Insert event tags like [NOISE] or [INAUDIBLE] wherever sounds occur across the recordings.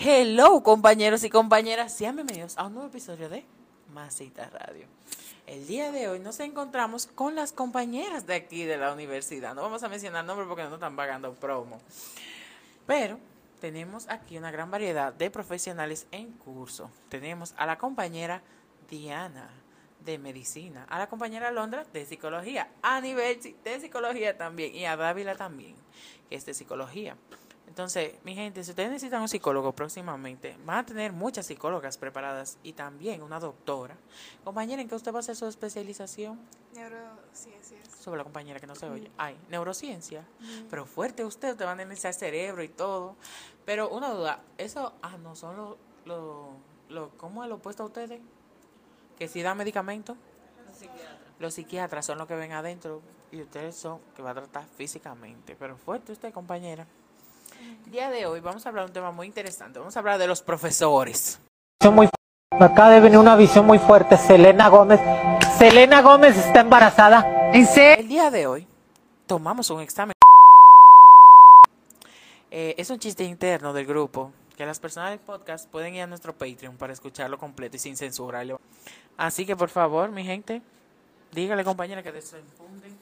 Hello, compañeros y compañeras, sean bienvenidos a un nuevo episodio de Masita Radio. El día de hoy nos encontramos con las compañeras de aquí de la universidad. No vamos a mencionar nombres porque no están pagando promo. Pero tenemos aquí una gran variedad de profesionales en curso. Tenemos a la compañera Diana de medicina, a la compañera Londra de psicología, a nivel de psicología también y a Dávila también, que es de psicología. Entonces, mi gente, si ustedes necesitan un psicólogo próximamente, van a tener muchas psicólogas preparadas y también una doctora. Compañera, ¿en qué usted va a hacer su especialización? Neurociencias. Sobre la compañera que no se oye. Ay, neurociencia. Pero fuerte usted, te van a analizar cerebro y todo. Pero una duda, eso, ah, no, son los, lo, lo, ¿cómo es lo opuesto a ustedes? Que si dan medicamentos. Los psiquiatras son los que ven adentro y ustedes son que va a tratar físicamente. Pero fuerte usted, compañera. El día de hoy vamos a hablar de un tema muy interesante. Vamos a hablar de los profesores. muy me acaba de venir una visión muy fuerte. Selena Gómez. Selena Gómez está embarazada. ¿En serio? El día de hoy tomamos un examen. Eh, es un chiste interno del grupo que las personas del podcast pueden ir a nuestro Patreon para escucharlo completo y sin censura. Así que por favor, mi gente, dígale compañera que desenfunden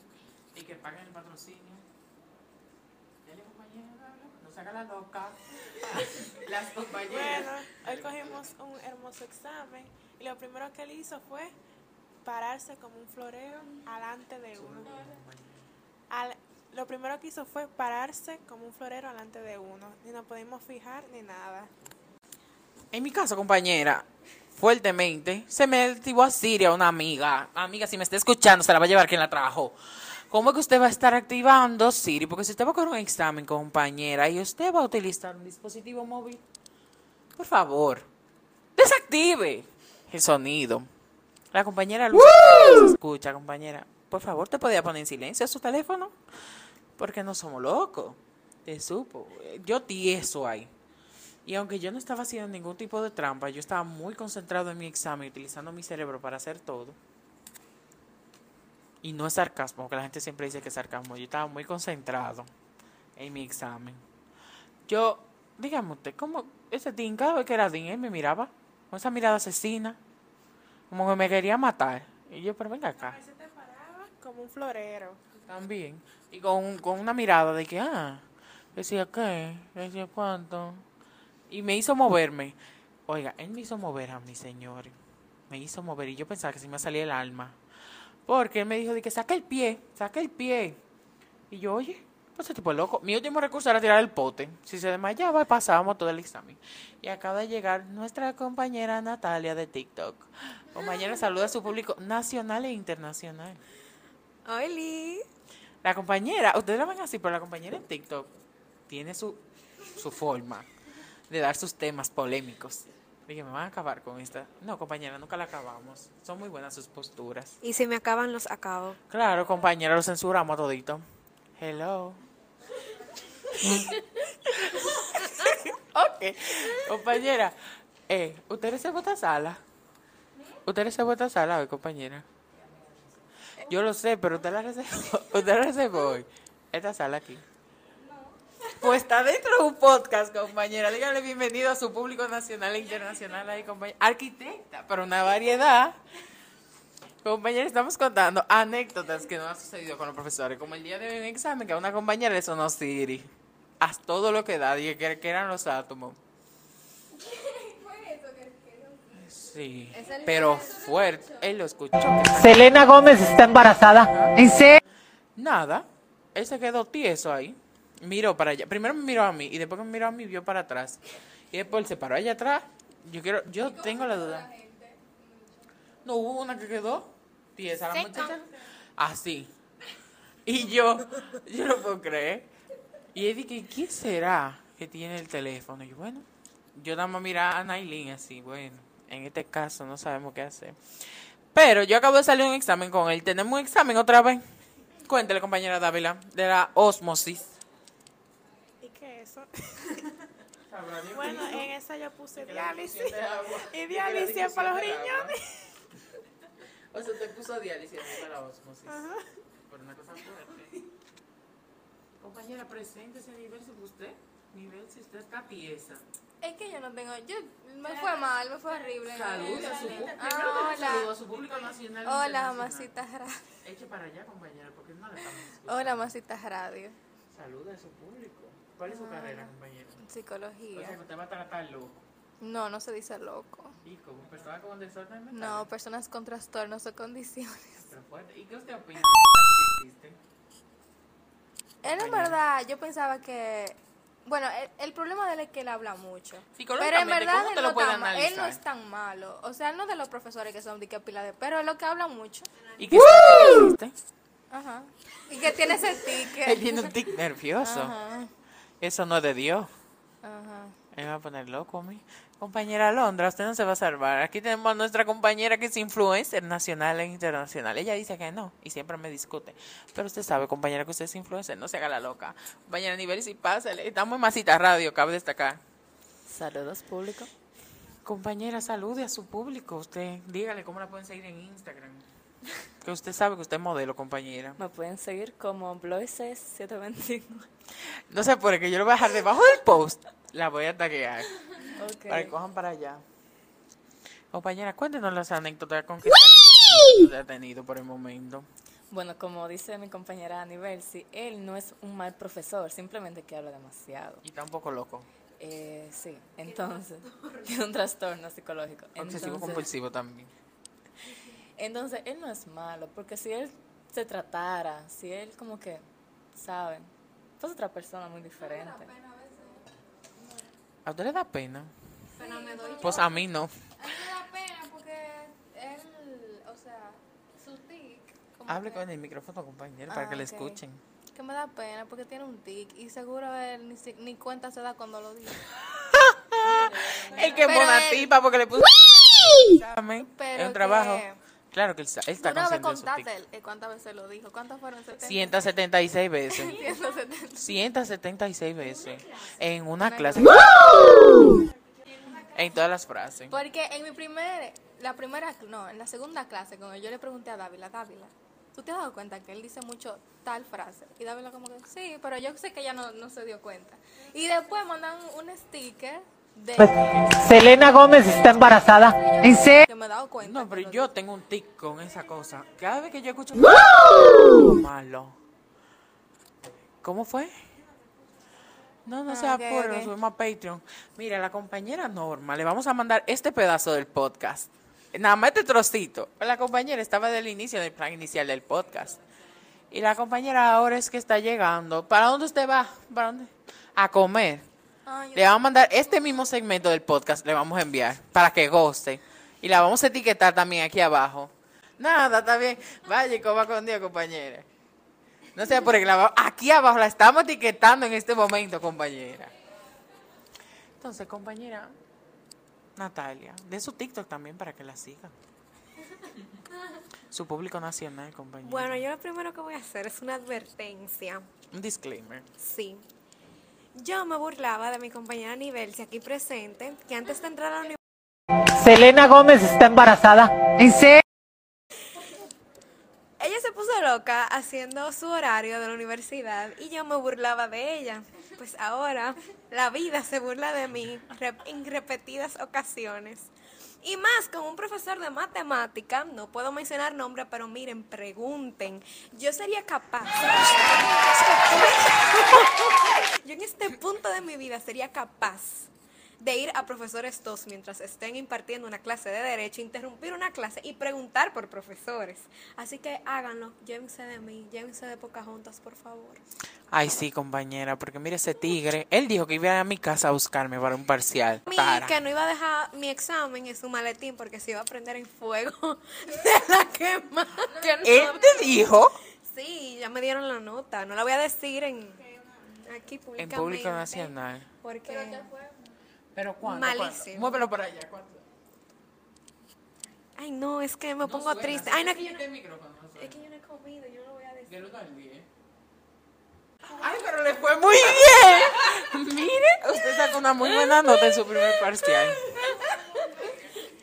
y que paguen el patrocinio. Haga la loca. [LAUGHS] Las Bueno, hoy cogimos un hermoso examen y lo primero que él hizo fue pararse como un florero alante de uno. Al- lo primero que hizo fue pararse como un florero alante de uno. Ni nos pudimos fijar ni nada. En mi caso, compañera, fuertemente, se me activó a Siria una amiga. Amiga, si me está escuchando, se la va a llevar quien la trajo. ¿Cómo es que usted va a estar activando Siri? Porque si usted va a coger un examen, compañera, y usted va a utilizar un dispositivo móvil, por favor, desactive el sonido. La compañera Luz escucha, compañera. Por favor, ¿te podía poner en silencio su teléfono? Porque no somos locos. Te supo. Yo tieso ahí. Y aunque yo no estaba haciendo ningún tipo de trampa, yo estaba muy concentrado en mi examen, utilizando mi cerebro para hacer todo. Y no es sarcasmo, porque la gente siempre dice que es sarcasmo. Yo estaba muy concentrado en mi examen. Yo, dígame usted, ¿cómo ese Dean, cada vez que era Dean, él me miraba con esa mirada asesina, como que me quería matar? Y yo, pero venga acá. Se te paraba como un florero. También. Y con, con una mirada de que, ah, decía qué, decía cuánto. Y me hizo moverme. Oiga, él me hizo mover a mi señor. Me hizo mover y yo pensaba que se me salía el alma. Porque él me dijo de que saca el pie, saca el pie. Y yo, oye, pues ese tipo es loco. Mi último recurso era tirar el pote. Si se desmayaba, pasábamos todo el examen. Y acaba de llegar nuestra compañera Natalia de TikTok. Compañera, saluda a su público nacional e internacional. ¡Oli! La compañera, ustedes la ven así, pero la compañera en TikTok tiene su, su forma de dar sus temas polémicos. Dije, me van a acabar con esta. No, compañera, nunca la acabamos. Son muy buenas sus posturas. Y si me acaban, los acabo. Claro, compañera, lo censuramos todito. Hello. [LAUGHS] ok. Compañera, eh, ¿usted reservó esta sala? ¿Usted reservó esta sala hoy, compañera? Yo lo sé, pero usted la reservó, [LAUGHS] usted la reservó hoy. Esta sala aquí. Pues está dentro de un podcast, compañera. Díganle bienvenido a su público nacional e internacional ahí, compañera. Arquitecta, pero una variedad. Compañera, estamos contando anécdotas que nos han sucedido con los profesores. Como el día de hoy en un examen que a una compañera le sonó Siri. Haz todo lo que da, dije que, eran los átomos. Sí, pero fuerte. Él lo escuchó. Selena Gómez está embarazada. ¿En serio? Nada. Él se quedó tieso ahí. Miró para allá. Primero me miró a mí y después me miró a mí vio para atrás. Y después él se paró allá atrás. Yo quiero, yo tengo la duda. No hubo una que quedó tiesa la muchacha. Así. Y yo, yo no puedo creer. Y él dije, ¿quién será que tiene el teléfono? Y yo, bueno, yo nada más miraba a Nailin así, bueno. En este caso no sabemos qué hacer. Pero yo acabo de salir un examen con él. Tenemos un examen otra vez. Cuéntele, compañera Dávila, de la osmosis. [LAUGHS] Bueno, [LAUGHS] en esa yo puse diálisis. [LAUGHS] Y diálisis para los riñones. O sea, te puso diálisis para la osmosis. Por una cosa fuerte. Compañera, preséntese a nivel si usted. Nivel si usted está tiesa. Es que yo no tengo. Yo me fue mal, me fue horrible. Saluda a su público. Ah, hola. a su público nacional. Hola, internacional. Masita Radio. Eche para allá, compañera, porque no le estamos escuchando. Hola, Masita Radio. Saluda a su público. ¿Cuál es su carrera, compañera? O sea, Psicología. usted va a tratar loco. No, no se dice loco. ¿Y como persona con desorden mental? No, personas con trastornos o condiciones. [LAUGHS] Pero fuerte. ¿Y qué usted opina de [LAUGHS] que existen? Él en verdad, yo pensaba que. Bueno, el, el problema de él es que él habla mucho. Pero en verdad ¿cómo él te no, ma- él no es tan malo. O sea, él no de los profesores que son de que pila de. Pero es lo que habla mucho. ¿Y que existe? Ajá. Y que tiene ese [LAUGHS] Él ticket. tiene un tic nervioso. Ajá. Eso no es de Dios. Ajá. Me va a poner loco a mí. Compañera Alondra, usted no se va a salvar. Aquí tenemos a nuestra compañera que es influencer nacional e internacional. Ella dice que no y siempre me discute. Pero usted sabe, compañera, que usted es influencer. No se haga la loca. Compañera Nivel, si pásale. Estamos en Masita Radio, cabe destacar. Saludos público. Compañera, salude a su público. Usted, dígale cómo la pueden seguir en Instagram. Que usted sabe que usted es modelo, compañera. Me pueden seguir como Bloises721. No sé por qué yo lo voy a dejar debajo del post. La voy a taguear. Ok. Para que cojan para allá. Compañera, cuéntenos las anécdotas con que está ha tenido por el momento. Bueno, como dice mi compañera Anibel, si él no es un mal profesor, simplemente que habla demasiado. Y está un poco loco. Eh, sí, entonces, [LAUGHS] tiene un trastorno psicológico. Obsesivo Entonces, compulsivo también. Entonces, él no es malo, porque si él se tratara, si él como que, ¿saben? Pues otra persona muy diferente. ¿A usted le da pena? Pero me doy Pues a mí no. A mí me da pena porque él, o sea, su tic. como Hable que- con el micrófono, compañero, para Ah, que le escuchen. Que me da pena porque tiene un tic y seguro él ni, si- ni cuenta se da cuando lo dice. [LAUGHS] El que él- tipa porque le puso. Pero Es un trabajo. que- Claro que él, él está vez consciente de su contaste tic. él, eh, cuántas veces lo dijo. ¿Cuántas fueron? 70? 176 veces. 170. 176 veces. En una clase. En todas las frases. Porque en mi primer, la primera, no, en la segunda clase, cuando yo le pregunté a Dávila, Dávila, ¿tú te has dado cuenta que él dice mucho tal frase? Y Dávila como que, sí, pero yo sé que ella no, no se dio cuenta. Y después mandan un sticker de Pues, Selena Gómez está embarazada. ¿En serio? Que me he dado cuenta. No, pero yo tengo un tic con esa cosa. Cada vez que yo escucho malo. ¿Cómo fue? No, no Ah, se ok, apure, ok. nos subimos a Patreon. Mira, la compañera Norma, le vamos a mandar este pedazo del podcast. Nada más este trocito. La compañera estaba del inicio del plan inicial del podcast. Y la compañera ahora es que está llegando. ¿Para dónde usted va? ¿Para dónde? A comer. Ah, Le vamos a mandar este mismo segmento del podcast, le vamos a enviar para que goce. Y la vamos a etiquetar también aquí abajo. Nada, está bien. Vaya y coma con Dios, compañera. No sé por va- aquí abajo la estamos etiquetando en este momento, compañera. Entonces, compañera Natalia, de su TikTok también para que la sigan. Su público nacional, compañera. Bueno, yo lo primero que voy a hacer es una advertencia. Un disclaimer. Sí. Yo me burlaba de mi compañera Nivelsi aquí presente, que antes de entrar a la universidad, Selena Gómez está embarazada. ¿En serio? ella se puso loca haciendo su horario de la universidad y yo me burlaba de ella. Pues ahora la vida se burla de mí en repetidas ocasiones. Y más con un profesor de matemática, no puedo mencionar nombre, pero miren, pregunten. Yo sería capaz. [LAUGHS] Yo en este punto de mi vida sería capaz de ir a profesores dos mientras estén impartiendo una clase de derecho, interrumpir una clase y preguntar por profesores. Así que háganlo, llévense de mí, llévense de Pocahontas, por favor. Ay, sí, compañera, porque mire ese tigre. Él dijo que iba a mi casa a buscarme para un parcial. Mí que no iba a dejar mi examen en su maletín porque se iba a prender en fuego [LAUGHS] de la quema. Que no. Él te dijo Sí, ya me dieron la nota. No la voy a decir en aquí en públicamente. público nacional. Porque Pero cuándo? Malísimo. Muévelo para allá. ¿cuándo? Ay, no, es que me pongo triste. Ay, no, es que yo no, no suena. es que yo no he comido, yo no lo voy a decir. Del uno al diez. Ay, pero le fue muy bien. Mire, usted sacó una muy buena nota en su primer parcial.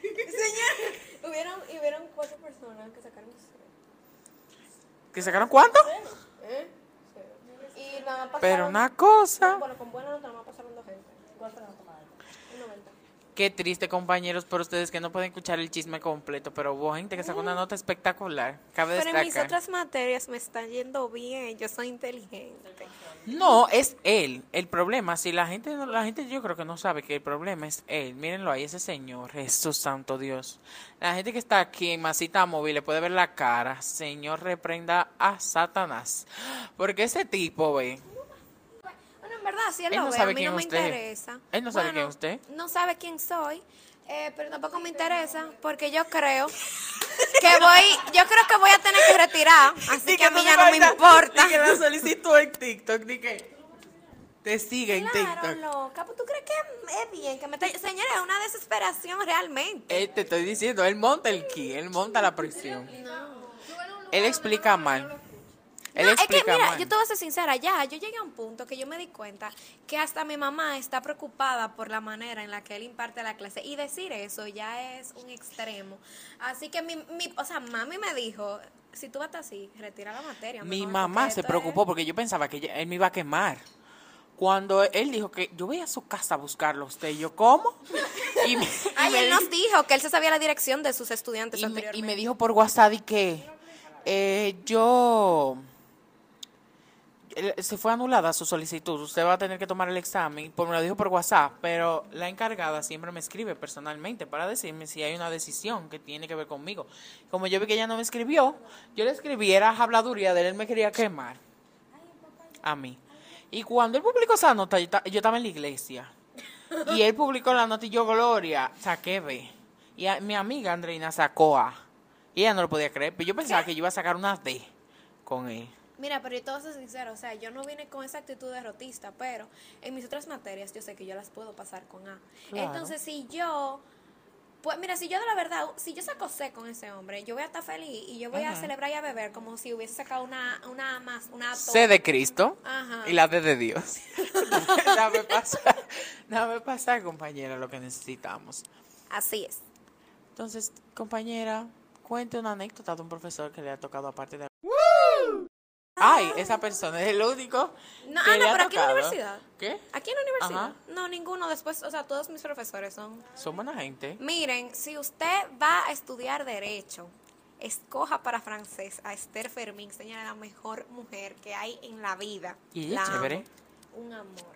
Señor, hubieron, hubieron cuatro personas que sacaron cero. ¿Que sacaron cuánto? ¿Eh? Cero. Y nada más pasaron. Pero una cosa. Bueno, con buena nota nada más pasaron dos gente. ¿Cuál fue la nota más alta? Un 90. Qué triste, compañeros, por ustedes que no pueden escuchar el chisme completo, pero hubo gente que sacó una nota espectacular. Cabe Pero en mis otras materias me están yendo bien, yo soy inteligente. No, es él. El problema, si la gente, la gente yo creo que no sabe que el problema es él. Mírenlo ahí, ese señor, Jesús Santo Dios. La gente que está aquí en Masita Móvil le puede ver la cara. Señor, reprenda a Satanás. Porque ese tipo, ve. En verdad, si él, Él lo no ve, sabe a mí quién no me usted es. interesa. Él no sabe Bueno, quién es usted. No sabe quién soy, eh, pero tampoco me interesa, porque yo creo que voy, yo creo que voy a tener que retirar, así que a mí ya no me importa. Ni que la solicitud en TikTok, ni que te sigue en Claro, TikTok. loca, pues, ¿tú crees que es bien que me esté... Señores, es una desesperación realmente. Él te estoy diciendo, él monta el ki, él monta la presión. Él explica mal. Él No, es que mira, yo te voy a ser sincera, ya, yo llegué a un punto que yo me di cuenta que hasta mi mamá está preocupada por la manera en la que él imparte la clase y decir eso ya es un extremo. Así que mi, mi o sea, mami me dijo, si tú vas así, retira la materia. Mi mamá se preocupó es- porque yo pensaba que él me iba a quemar. Cuando él dijo que yo voy a su casa a buscarlo a usted, y yo, ¿cómo? [LAUGHS] Y me, y Ay, me él nos dijo que él se sabía la dirección de sus estudiantes y me, y me dijo por WhatsApp y que eh, yo se fue anulada su solicitud. Usted va a tener que tomar el examen. Pues me lo dijo por WhatsApp, pero la encargada siempre me escribe personalmente para decirme si hay una decisión que tiene que ver conmigo. Como yo vi que ella no me escribió, yo le escribí, era habladuría de él, él me quería quemar a mí. Y cuando él publicó esa nota, yo, yo estaba en la iglesia. Y él publicó la nota y yo, Gloria, saqué B. Y a- mi amiga Andreina sacó A. Y ella no lo podía creer, pero yo pensaba que yo iba a sacar una D con él. Mira, pero yo te voy a ser sincera, o sea, yo no vine con esa actitud derrotista, pero en mis otras materias yo sé que yo las puedo pasar con A. Claro. Entonces, si yo, pues mira, si yo de la verdad, si yo saco C con ese hombre, yo voy a estar feliz y yo voy a celebrar y a beber como si hubiese sacado una, una más, una A C de Cristo Ajá. y la D de Dios. [LAUGHS] dame pasar, dame pasar, compañera, lo que necesitamos. Así es. Entonces, compañera, cuente una anécdota de un profesor que le ha tocado aparte de... Ay, esa persona es el único. No, que ah, le no, ha pero aquí en la tocado. universidad. ¿Qué? Aquí en la universidad. Ajá. No, ninguno. Después, o sea, todos mis profesores son Son buena gente. Miren, si usted va a estudiar Derecho, escoja para francés a Esther Fermín, señora, la mejor mujer que hay en la vida. Y ella La amo. chévere. Un amor.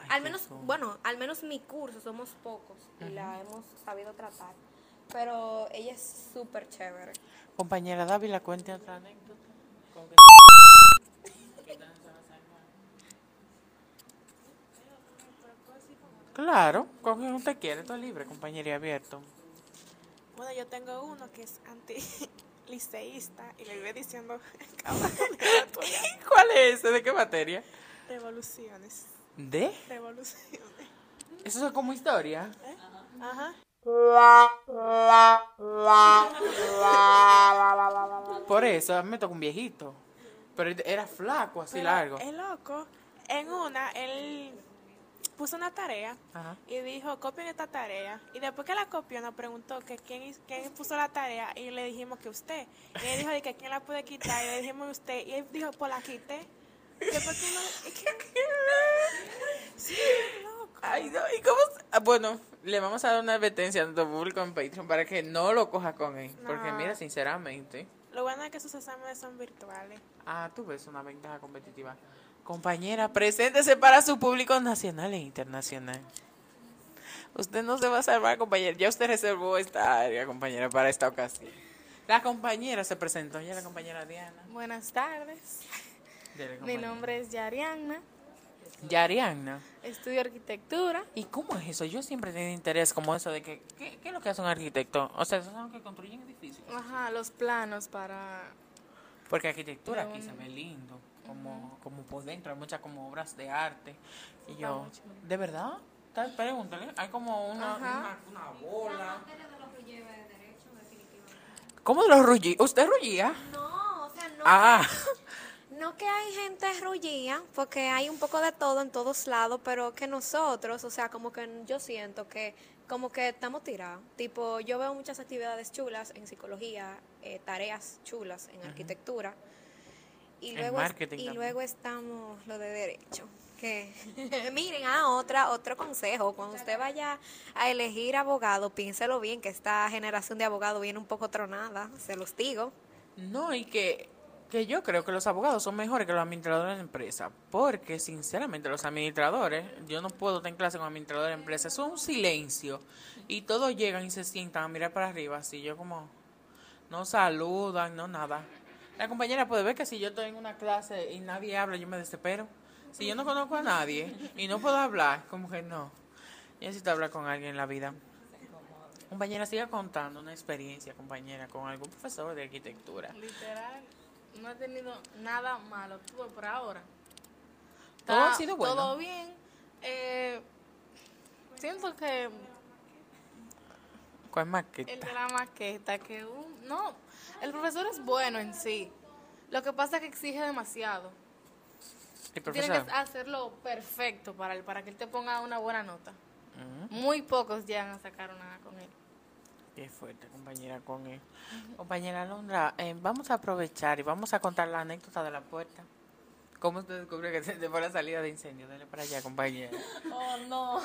Ay, Al menos, son. bueno, al menos mi curso somos pocos y la hemos sabido tratar. Pero ella es súper chévere. Compañera Dávila, cuente otra anécdota. Con que- Claro, con quien usted quiere, todo libre, compañera, y abierto. Bueno, yo tengo uno que es anti-liceísta [LAUGHS] y le vive diciendo [LAUGHS] [LAUGHS] ¿Cuál es ese? ¿De qué materia? revoluciones. ¿De? Revoluciones. Eso es como historia. Ajá. Por eso, a mí me tocó un viejito. Pero era flaco, así Pero largo. El loco, en una, él puso una tarea Ajá. y dijo, copien esta tarea. Y después que la copió, nos preguntó que quién, quién puso la tarea y le dijimos que usted. Y él dijo de que quién la puede quitar y le dijimos usted. Y él dijo, pues la quité. Y después que no- Sí, loco. Ay, no, ¿y cómo? se- ah, Bueno, le vamos a dar una advertencia a nuestro público en Patreon para que no lo coja con él. Porque mira, sinceramente, Lo bueno es que sus exámenes son virtuales. ah, tú ves una ventaja competitiva. Compañera, preséntese para su público nacional e internacional. Usted no se va a salvar, compañera. Ya usted reservó esta área, compañera, para esta ocasión. La compañera se presentó, ya la compañera Diana. Buenas tardes. Dele, Mi nombre es Yarianna. Yarianna. Estudio arquitectura. ¿Y cómo es eso? Yo siempre he tenido interés como eso de que, ¿qué, qué es lo que hace un arquitecto? O sea, son los que construyen edificios. Ajá, los planos para... Porque arquitectura aquí se ve lindo, como, como por dentro, hay muchas como obras de arte. Y Está yo. ¿de verdad? Tal, Pregúntale, hay como una, una, una bola. ¿Cómo lo rullí? ¿Usted rullía? No, o sea, no. Ah, No que hay gente rullía, porque hay un poco de todo en todos lados, pero que nosotros, o sea, como que yo siento que como que estamos tirados. Tipo, yo veo muchas actividades chulas en psicología, eh, tareas chulas en arquitectura. Y luego, es- y luego estamos lo de derecho. Que [LAUGHS] miren, ah, otra, otro consejo. Cuando usted vaya a elegir abogado, piénselo bien, que esta generación de abogados viene un poco tronada, se los digo. no, y que, que yo creo que los abogados son mejores que los administradores de empresa. Porque, sinceramente, los administradores, yo no puedo estar en clase con administradores de empresa, es un silencio. Y todos llegan y se sientan a mirar para arriba, así yo como, no saludan, no nada. La compañera puede ver que si yo estoy en una clase y nadie habla, yo me desespero. Si yo no conozco a nadie y no puedo hablar, como que no. Yo necesito hablar con alguien en la vida. Compañera, siga contando una experiencia, compañera, con algún profesor de arquitectura. Literal, no he tenido nada malo tuve por ahora. Todo ha sido bueno. Todo bien. Eh, siento que ¿Cuál el maqueta? de la maqueta, que un, no, el profesor es bueno en sí. Lo que pasa es que exige demasiado. El Tiene profesor. que hacerlo perfecto para, él, para que él te ponga una buena nota. Muy pocos llegan a sacar una con él. Qué fuerte, compañera, con él. Compañera Alondra, eh, vamos a aprovechar y vamos a contar la anécdota de la puerta. ¿Cómo usted descubrió que se fue la salida de incendio? Dale para allá, compañera. Oh, no.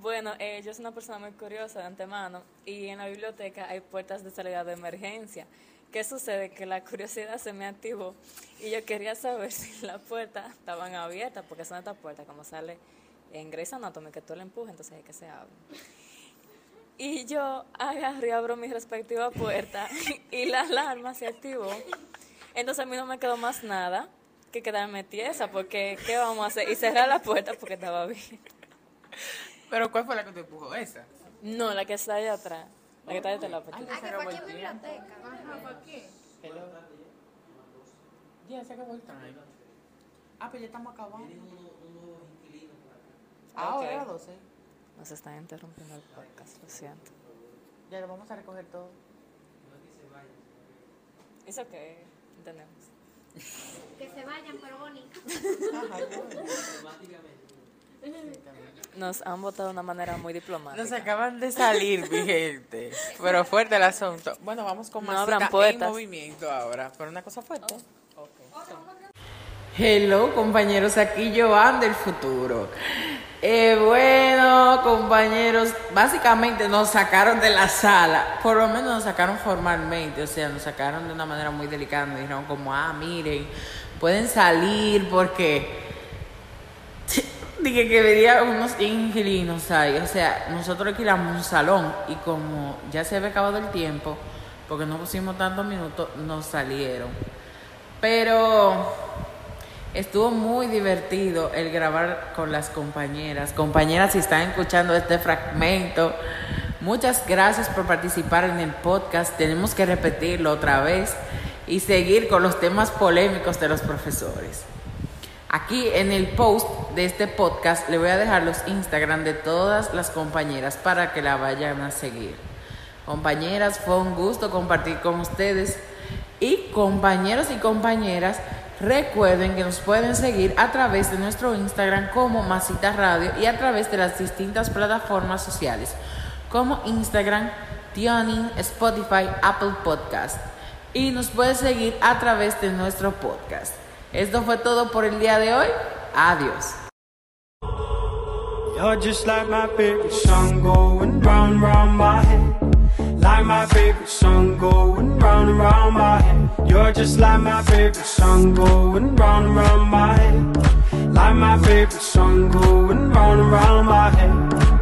Bueno, eh, yo soy una persona muy curiosa de antemano y en la biblioteca hay puertas de salida de emergencia. ¿Qué sucede? Que la curiosidad se me activó y yo quería saber [LAUGHS] si las puertas estaban abiertas, porque son estas puertas como sale en Grey's Anatomy, que tú la empujas, entonces hay que se abren. Y yo agarré abro mi respectiva puerta [LAUGHS] y la alarma se activó. Entonces a mí no me quedó más nada que quedarme tiesa, porque ¿qué vamos a hacer? Y cerrar la puerta porque estaba bien. ¿Pero cuál fue la que te empujó? ¿Esa? No, la que está allá atrás. La que está detrás de la puerta. Ah, que fue aquí en biblioteca. Hello. Ya se acabó el time. Ah, pues ya estamos acabando. Ahora Ok. a las 12. Nos están interrumpiendo el podcast, lo siento. Ya lo vamos a recoger todo. Eso que entendemos. Que se vayan, pero bonito. [LAUGHS] Nos han votado de una manera muy diplomática. Nos acaban de salir, mi gente. Pero fuerte el asunto. Bueno, vamos con No más abran en puertas. movimiento ahora. Pero una cosa fuerte. Hello, compañeros. Aquí Joan del futuro. Eh, bueno, compañeros, básicamente nos sacaron de la sala. Por lo menos nos sacaron formalmente. O sea, nos sacaron de una manera muy delicada. Nos dijeron como, ah, miren, pueden salir porque Dije que vería unos inquilinos ahí. O sea, nosotros alquilamos un salón y como ya se había acabado el tiempo, porque no pusimos tantos minutos, nos salieron. Pero estuvo muy divertido el grabar con las compañeras. Compañeras, si están escuchando este fragmento, muchas gracias por participar en el podcast. Tenemos que repetirlo otra vez y seguir con los temas polémicos de los profesores. Aquí en el post de este podcast le voy a dejar los Instagram de todas las compañeras para que la vayan a seguir. Compañeras, fue un gusto compartir con ustedes. Y compañeros y compañeras, recuerden que nos pueden seguir a través de nuestro Instagram como Masita Radio y a través de las distintas plataformas sociales como Instagram, Tuning, Spotify, Apple Podcast. Y nos puede seguir a través de nuestro podcast. Esto fue todo por el día de hoy. Adiós. Just like my going round round. Like my going round round round